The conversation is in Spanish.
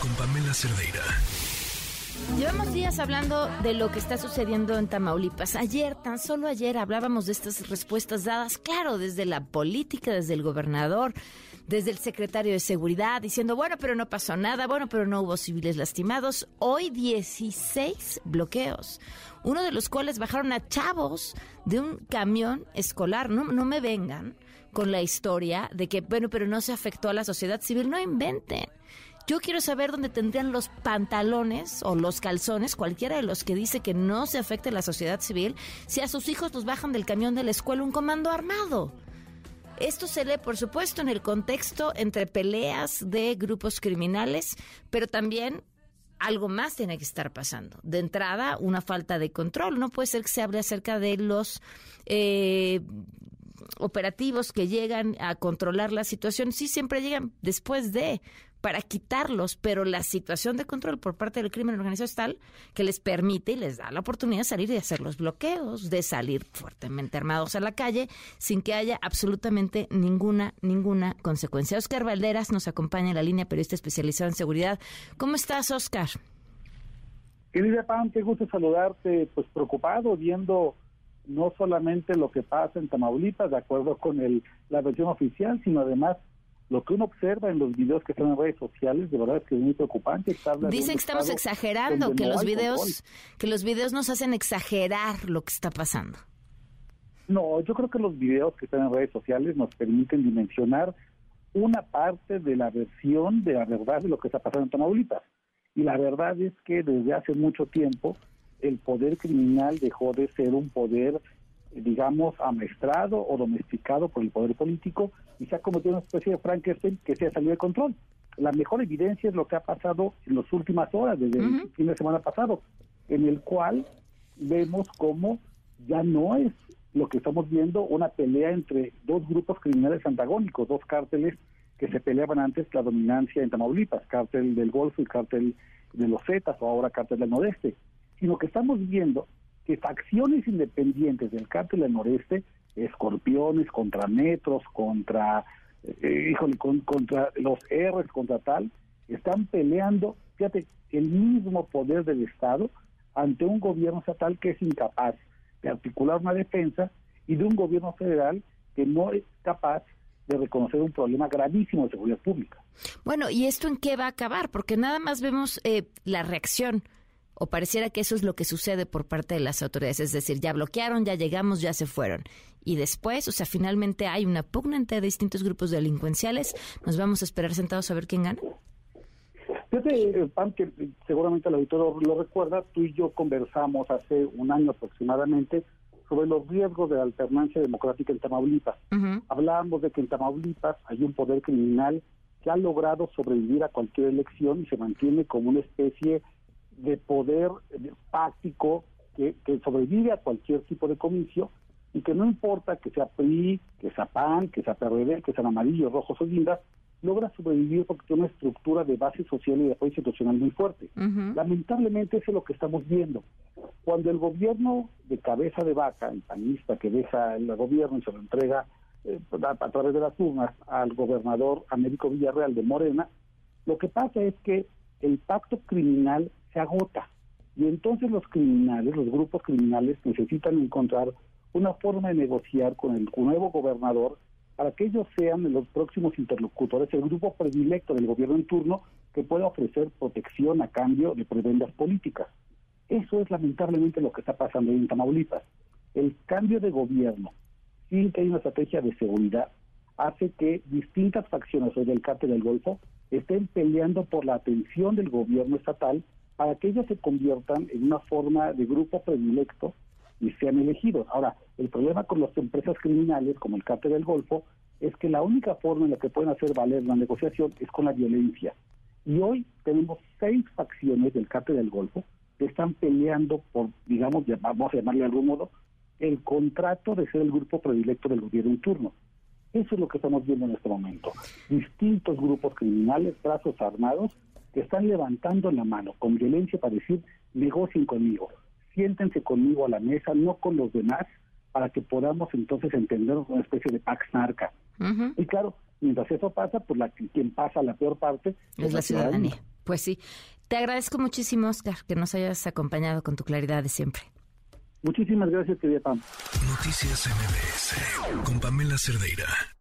Con Pamela Cerdeira. Llevamos días hablando de lo que está sucediendo en Tamaulipas. Ayer, tan solo ayer, hablábamos de estas respuestas dadas, claro, desde la política, desde el gobernador, desde el secretario de Seguridad, diciendo, bueno, pero no pasó nada, bueno, pero no hubo civiles lastimados. Hoy 16 bloqueos, uno de los cuales bajaron a chavos de un camión escolar. No, no me vengan con la historia de que, bueno, pero no se afectó a la sociedad civil. No inventen. Yo quiero saber dónde tendrían los pantalones o los calzones, cualquiera de los que dice que no se afecte a la sociedad civil, si a sus hijos los bajan del camión de la escuela un comando armado. Esto se lee, por supuesto, en el contexto entre peleas de grupos criminales, pero también algo más tiene que estar pasando. De entrada, una falta de control. No puede ser que se hable acerca de los eh, operativos que llegan a controlar la situación. Sí, siempre llegan después de, para quitarlos, pero la situación de control por parte del crimen organizado es tal que les permite y les da la oportunidad de salir y hacer los bloqueos, de salir fuertemente armados a la calle sin que haya absolutamente ninguna, ninguna consecuencia. Oscar Valderas nos acompaña en la línea periodista especializada en seguridad. ¿Cómo estás, Oscar? Querida Pam, qué gusto saludarte, pues preocupado viendo no solamente lo que pasa en Tamaulipas, de acuerdo con el, la versión oficial, sino además lo que uno observa en los videos que están en redes sociales, de verdad es que es muy preocupante. Dicen que estamos exagerando, que los videos, que los videos nos hacen exagerar lo que está pasando. No, yo creo que los videos que están en redes sociales nos permiten dimensionar una parte de la versión de la verdad de lo que está pasando en Tamaulipas. Y la verdad es que desde hace mucho tiempo el poder criminal dejó de ser un poder, digamos, amestrado o domesticado por el poder político y se ha convertido en una especie de Frankenstein que se ha salido de control. La mejor evidencia es lo que ha pasado en las últimas horas, desde el fin de semana pasado, en el cual vemos cómo ya no es lo que estamos viendo una pelea entre dos grupos criminales antagónicos, dos cárteles que se peleaban antes la dominancia en Tamaulipas, cártel del Golfo y cártel de los Zetas o ahora cártel del Nordeste sino que estamos viendo que facciones independientes del cártel del noreste, escorpiones contra metros, contra, eh, híjole, contra los R's, contra tal, están peleando, fíjate, el mismo poder del Estado ante un gobierno estatal que es incapaz de articular una defensa y de un gobierno federal que no es capaz de reconocer un problema gravísimo de seguridad pública. Bueno, ¿y esto en qué va a acabar? Porque nada más vemos eh, la reacción o pareciera que eso es lo que sucede por parte de las autoridades, es decir, ya bloquearon, ya llegamos, ya se fueron. Y después, o sea, finalmente hay una pugna entre distintos grupos delincuenciales, nos vamos a esperar sentados a ver quién gana. Fíjate, Pam, que seguramente el auditor lo recuerda, tú y yo conversamos hace un año aproximadamente sobre los riesgos de la alternancia democrática en Tamaulipas. Hablábamos de que en Tamaulipas hay un poder criminal que ha logrado sobrevivir a cualquier elección y se mantiene como una especie de poder práctico que, sobrevive a cualquier tipo de comicio y que no importa que sea PRI, que sea PAN, que sea PRD, que sean amarillos, rojos o guindas, logra sobrevivir porque tiene una estructura de base social y de apoyo institucional muy fuerte. Lamentablemente eso es lo que estamos viendo. Cuando el gobierno de cabeza de vaca, el panista que deja el gobierno y se lo entrega eh, a, a, través de las urnas al gobernador Américo Villarreal de Morena, lo que pasa es que el pacto criminal agota. Y entonces los criminales, los grupos criminales necesitan encontrar una forma de negociar con el nuevo gobernador para que ellos sean los próximos interlocutores, el grupo predilecto del gobierno en turno que pueda ofrecer protección a cambio de prebendas políticas. Eso es lamentablemente lo que está pasando en Tamaulipas. El cambio de gobierno, sin que haya una estrategia de seguridad, hace que distintas facciones del cártel del Golfo estén peleando por la atención del gobierno estatal para que ellos se conviertan en una forma de grupo predilecto y sean elegidos. Ahora, el problema con las empresas criminales, como el cártel del Golfo, es que la única forma en la que pueden hacer valer la negociación es con la violencia. Y hoy tenemos seis facciones del cártel del Golfo que están peleando por, digamos, vamos a llamarle de algún modo, el contrato de ser el grupo predilecto del gobierno en turno. Eso es lo que estamos viendo en este momento. Distintos grupos criminales, brazos armados, están levantando la mano con violencia para decir, negocien conmigo, siéntense conmigo a la mesa, no con los demás, para que podamos entonces entender una especie de pax narca. Y claro, Mientras eso pasa, pues la, quien pasa la peor parte es, la ciudadanía. Pues sí. Te agradezco muchísimo, Oscar, que nos hayas acompañado con tu claridad de siempre. Muchísimas gracias, querida Pam. Noticias MBS con Pamela Cerdeira.